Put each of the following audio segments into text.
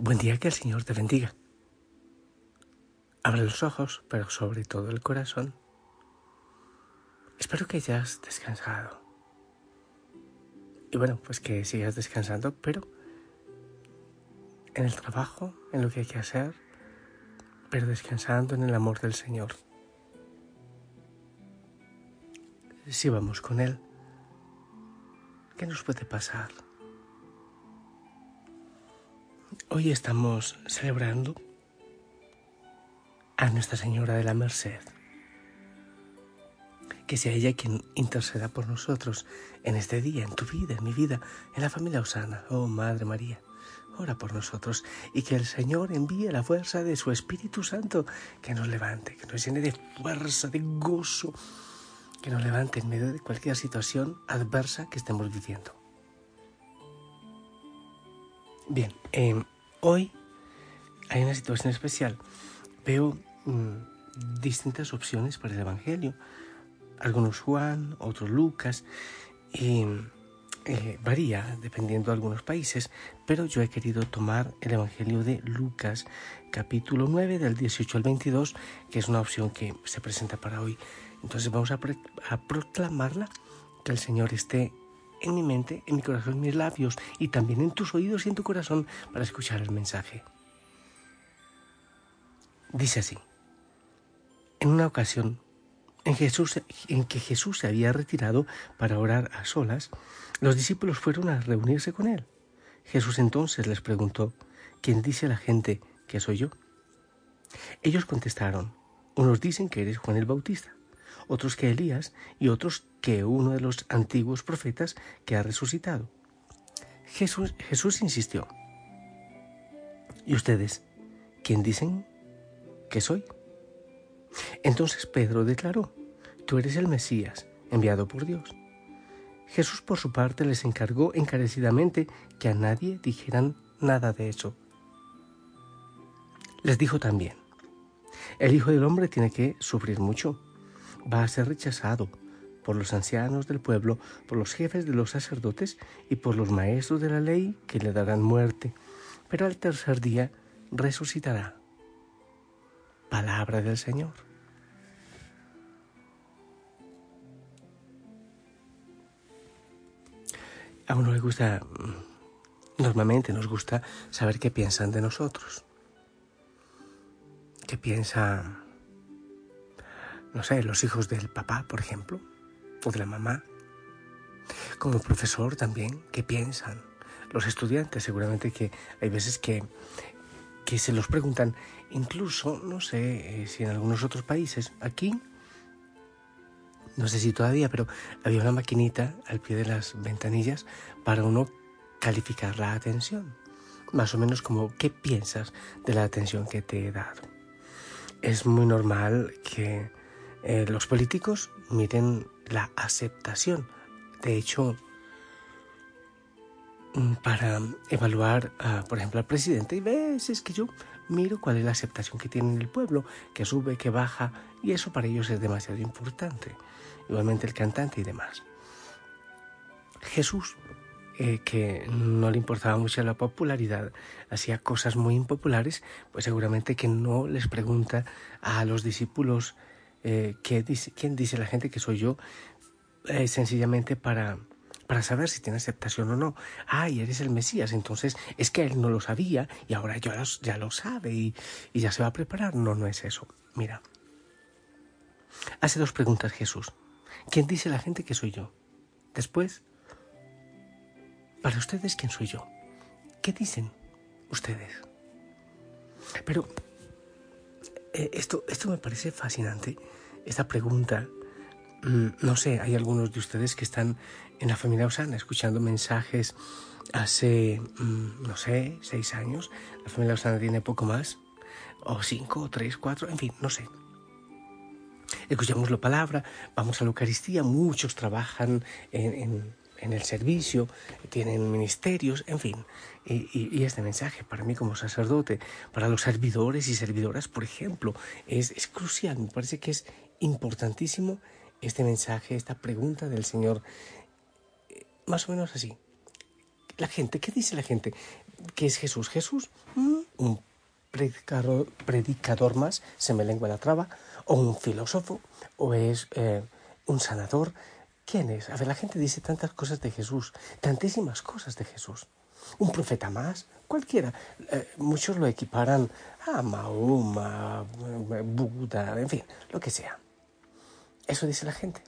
Buen día, que el Señor te bendiga. Abre los ojos, pero sobre todo el corazón. Espero que hayas descansado. Y bueno, pues que sigas descansando, pero en el trabajo, en lo que hay que hacer, pero descansando en el amor del Señor. Si vamos con Él, ¿qué nos puede pasar? Hoy estamos celebrando a Nuestra Señora de la Merced. Que sea ella quien interceda por nosotros en este día, en tu vida, en mi vida, en la familia Osana. Oh Madre María, ora por nosotros y que el Señor envíe la fuerza de su Espíritu Santo que nos levante, que nos llene de fuerza, de gozo, que nos levante en medio de cualquier situación adversa que estemos viviendo. Bien, eh, hoy hay una situación especial. Veo mm, distintas opciones para el Evangelio. Algunos Juan, otros Lucas. Y eh, varía dependiendo de algunos países, pero yo he querido tomar el Evangelio de Lucas, capítulo 9, del 18 al 22, que es una opción que se presenta para hoy. Entonces vamos a, a proclamarla, que el Señor esté en mi mente, en mi corazón, en mis labios y también en tus oídos y en tu corazón para escuchar el mensaje. Dice así, en una ocasión en, que Jesús se había retirado para orar a solas, los discípulos fueron a reunirse con él. Jesús entonces les preguntó, ¿quién dice la gente que soy yo? Ellos contestaron, unos dicen que eres Juan el Bautista, otros que Elías y otros que uno de los antiguos profetas que ha resucitado. Jesús, Jesús insistió, ¿y ustedes quién dicen que soy? Entonces Pedro declaró, tú eres el Mesías, enviado por Dios. Jesús por su parte les encargó encarecidamente que a nadie dijeran nada de eso. Les dijo también, el Hijo del Hombre tiene que sufrir mucho, va a ser rechazado por los ancianos del pueblo, por los jefes de los sacerdotes y por los maestros de la ley que le darán muerte, pero al tercer día resucitará. Palabra del Señor. A uno le gusta, mm, normalmente nos gusta saber qué piensan de nosotros. ¿Qué piensa, no sé, los hijos del papá, por ejemplo, o de la mamá? Como profesor también, ¿qué piensan? Los estudiantes, seguramente que hay veces que, que se los preguntan, incluso, no sé eh, si en algunos otros países, aquí no sé si todavía, pero había una maquinita al pie de las ventanillas para uno calificar la atención. Más o menos como qué piensas de la atención que te he dado. Es muy normal que eh, los políticos miren la aceptación. De hecho, mm, para evaluar, por ejemplo, al presidente, y ves, es que yo miro cuál es la aceptación que tiene el pueblo, que sube, que baja, y eso para ellos es demasiado importante igualmente el cantante y demás. Jesús, eh, que no le importaba mucho la popularidad, hacía cosas muy impopulares, pues seguramente que no les pregunta a los discípulos eh, dice, quién dice la gente que soy yo, eh, sencillamente para, para saber si tiene aceptación o no. Ay, eres el Mesías, entonces es que él no lo sabía y ahora ya ya lo sabe y, y ya se va a preparar. No, no es eso. Mira, hace dos preguntas Jesús. ¿Quién dice la gente que soy yo? Después, para ustedes, ¿quién soy yo? ¿Qué dicen ustedes? Pero eh, esto, esto me parece fascinante, esta pregunta. Mm, no sé, hay algunos de ustedes que están en la familia Osana escuchando mensajes hace, mm, no sé, seis años. La familia Osana tiene poco más, o cinco, o tres, cuatro, en fin, no sé escuchamos la palabra, vamos a la Eucaristía, muchos trabajan en, el servicio, tienen ministerios, en fin. Y, este mensaje para mí como sacerdote, para los servidores y servidoras, por ejemplo, es, es crucial, me parece que es importantísimo este mensaje, esta pregunta del Señor, más o menos así. La gente, ¿qué dice la gente? ¿Qué es Jesús? Jesús, mm, un predicador, predicador más, se me lengua la traba, o un filósofo, o es eh, un sanador. ¿Quién es? A ver, la gente dice tantas cosas de Jesús, tantísimas cosas de Jesús. Un profeta más, cualquiera. Eh, muchos lo equiparan a Mahoma, Buda, en fin, lo que sea. Eso dice la gente.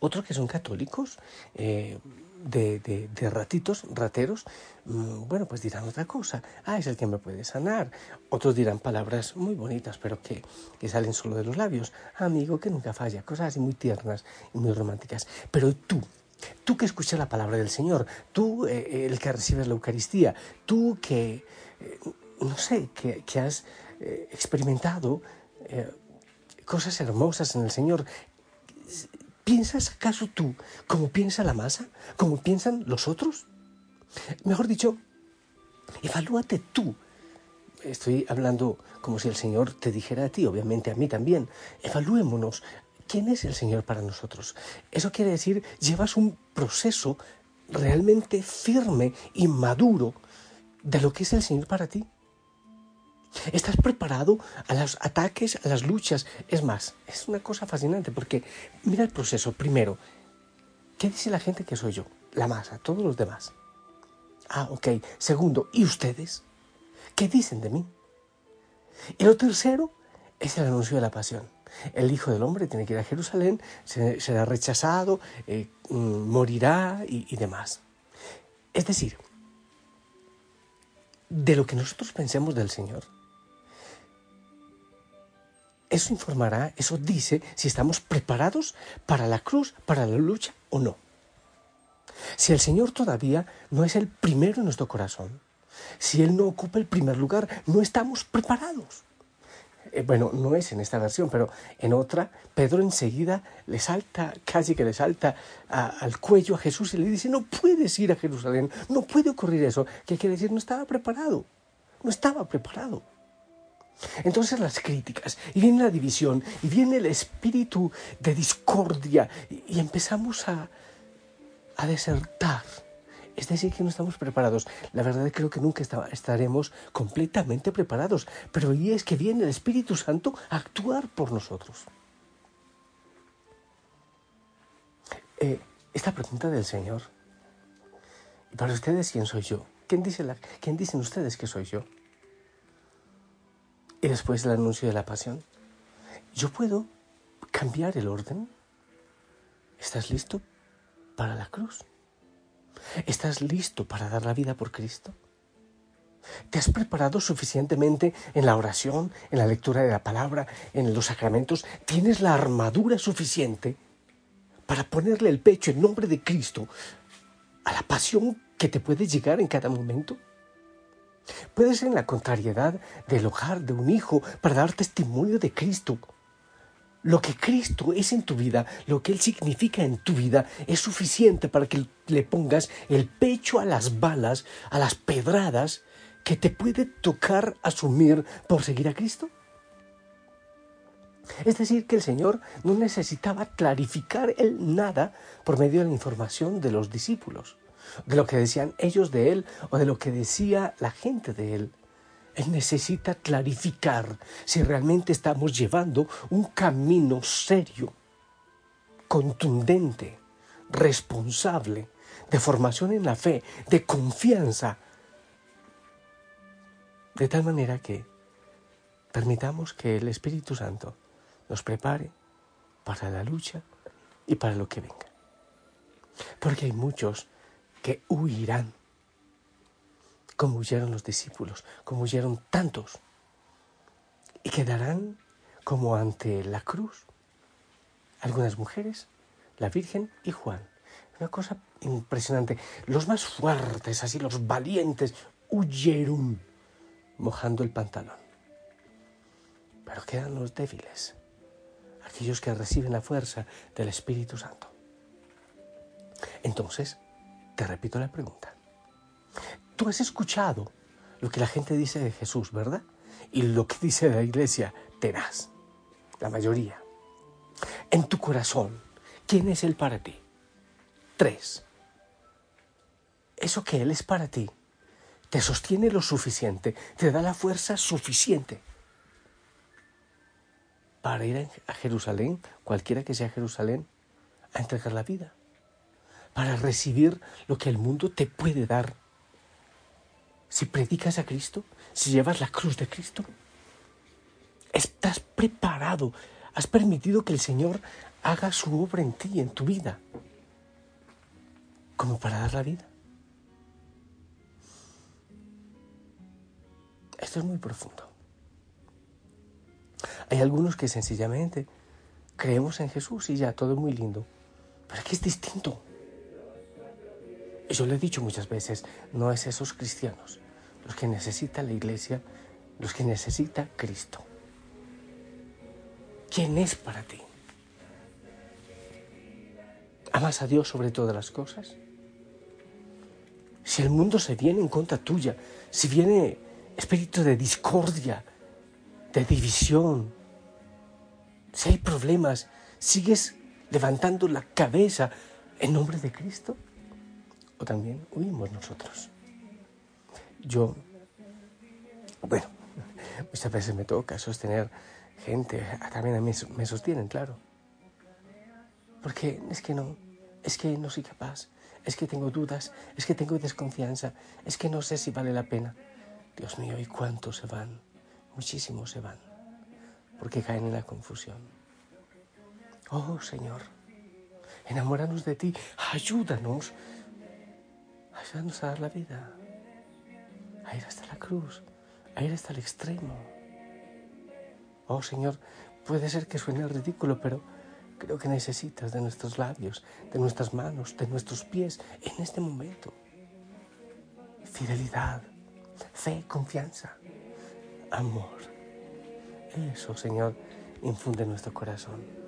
Otros que son católicos, eh, de, de, ratitos, rateros, mm, bueno, pues dirán otra cosa. Ah, es el que me puede sanar. Otros dirán palabras muy bonitas, pero que, que salen solo de los labios. Amigo que nunca falla. Cosas así muy tiernas y muy románticas. Pero tú, tú que escuchas la palabra del Señor, tú eh, el que recibes la Eucaristía, tú que, eh, no sé, que, que has experimentado cosas hermosas en el Señor, ¿Piensas acaso tú como piensa la masa? ¿Como piensan los otros? Mejor dicho, evalúate tú. Estoy hablando como si el Señor te dijera a ti, obviamente a mí también. Evaluémonos. ¿Quién es el Señor para nosotros? Eso quiere decir, llevas un proceso realmente firme y maduro de lo que es el Señor para ti. Estás preparado a los ataques, a las luchas. Es más, es una cosa fascinante porque mira el proceso. Primero, ¿qué dice la gente que soy yo? La masa, todos los demás. Ah, ok. Segundo, ¿y ustedes? ¿Qué dicen de mí? Y lo tercero es el anuncio de la pasión. El Hijo del Hombre tiene que ir a Jerusalén, será rechazado, eh, mm, morirá y demás. Es decir, de lo que nosotros pensemos del Señor, eso informará, eso dice si estamos preparados para la cruz, para la lucha o no. Si el Señor todavía no es el primero en nuestro corazón, si Él no ocupa el primer lugar, no estamos preparados. Eh, bueno, no es en esta versión, pero en otra, Pedro enseguida le salta, casi que le salta al cuello a Jesús y le dice, no puedes ir a Jerusalén, no puede ocurrir eso. ¿Qué quiere decir? No estaba preparado, no estaba preparado. Entonces las críticas, y viene la división, y viene el espíritu de discordia, y, empezamos a, a desertar. Es decir, que no estamos preparados. La verdad creo que nunca estaremos completamente preparados, pero ahí es que viene el Espíritu Santo a actuar por nosotros. Eh, esta pregunta del Señor, para ustedes, ¿quién soy yo? ¿Quién, dice ¿Quién dicen ustedes que soy yo? Y después el anuncio de la pasión. Yo puedo cambiar el orden. ¿Estás listo para la cruz? ¿Estás listo para dar la vida por Cristo? ¿Te has preparado suficientemente en la oración, en la lectura de la palabra, en los sacramentos? ¿Tienes la armadura suficiente para ponerle el pecho en nombre de Cristo a la pasión que te puede llegar en cada momento? Puede ser en la contrariedad del hogar de un hijo para dar testimonio de Cristo. Lo que Cristo es en tu vida, lo que Él significa en tu vida, es suficiente para que le pongas el pecho a las balas, a las pedradas que te puede tocar asumir por seguir a Cristo. Es decir, que el Señor no necesitaba clarificar el nada por medio de la información de los discípulos de lo que decían ellos de Él o de lo que decía la gente de Él. Él necesita clarificar si realmente estamos llevando un camino serio, contundente, responsable, de formación en la fe, de confianza, de tal manera que permitamos que el Espíritu Santo nos prepare para la lucha y para lo que venga. Porque hay muchos que huirán, como huyeron los discípulos, como huyeron tantos, y quedarán como ante la cruz algunas mujeres, la Virgen y Juan. Una cosa impresionante. Los más fuertes, así los valientes, huyeron mojando el pantalón. Pero quedan los débiles, aquellos que reciben la fuerza del Espíritu Santo. Entonces, te repito la pregunta. Tú has escuchado lo que la gente dice de Jesús, ¿verdad? Y lo que dice la iglesia, tenaz, la mayoría. En tu corazón, ¿quién es Él para ti? Tres. Eso que Él es para ti, te sostiene lo suficiente, te da la fuerza suficiente para ir a Jerusalén, cualquiera que sea Jerusalén, a entregar la vida, para recibir lo que el mundo te puede dar. Si predicas a Cristo, si llevas la cruz de Cristo, estás preparado, has permitido que el Señor haga su obra en ti, en tu vida, como para dar la vida. Esto es muy profundo. Hay algunos que sencillamente creemos en Jesús y ya, todo es muy lindo. Pero aquí es distinto. Yo le he dicho muchas veces, no es esos cristianos los que necesita la iglesia, los que necesita Cristo. ¿Quién es para ti? ¿Amas a Dios sobre todas las cosas? Si el mundo se viene en contra tuya, si viene espíritu de discordia, de división, si hay problemas, sigues levantando la cabeza en nombre de Cristo, o también huimos nosotros. Yo, bueno, muchas veces me toca sostener gente, también a mí me sostienen, claro. Porque es que no, es que no soy capaz, es que tengo dudas, es que tengo desconfianza, es que no sé si vale la pena. Dios mío, ¿y cuántos se van? Muchísimos se van, porque caen en la confusión. Oh Señor, enamóranos de ti, ayúdanos, ayúdanos a dar la vida, a ir hasta la cruz, a ir hasta el extremo. Oh Señor, puede ser que suene ridículo, pero creo que necesitas de nuestros labios, de nuestras manos, de nuestros pies en este momento. Fidelidad fe, confianza, amor. Eso, Señor, infunde nuestro corazón.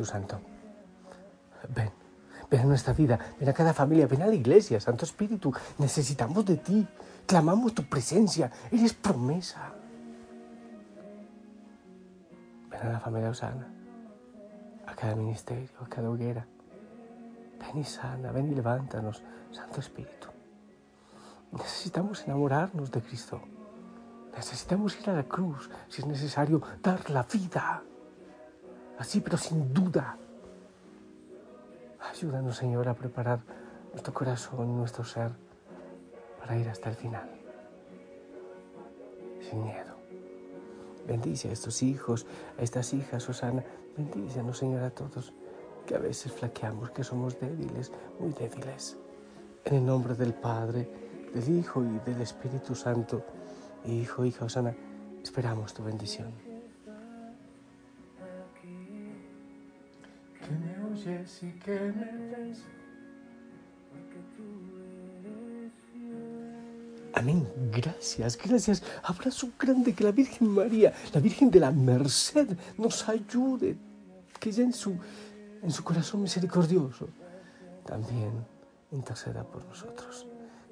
Espíritu Santo. Ven. Ven a nuestra vida, ven a cada familia, ven a la iglesia, Santo Espíritu. Necesitamos de ti. Clamamos tu presencia. Eres promesa. Ven a la familia Osana, a cada ministerio, a cada hoguera. Ven y sana, ven y levántanos, Santo Espíritu. Necesitamos enamorarnos de Cristo. Necesitamos ir a la cruz, si es necesario, dar la vida. Así, pero sin duda. Ayúdanos, Señor, a preparar nuestro corazón, nuestro ser, para ir hasta el final. Sin miedo. Bendice a estos hijos, a estas hijas, Susana. Bendícenos, Señor, a todos, que a veces flaqueamos, que somos débiles, muy débiles. En el nombre del Padre, del Hijo y del Espíritu Santo. Hijo, hija, Osana, esperamos tu bendición. Oyes y que me ves. Amén. Gracias, gracias. Abrazo grande que la Virgen María, la Virgen de la Merced, nos ayude. Que ella en su, en su corazón misericordioso también interceda por nosotros.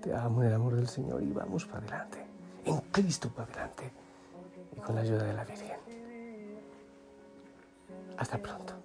Te amo en el amor del Señor y vamos para adelante. En Cristo para adelante. Y con la ayuda de la Virgen. Hasta pronto.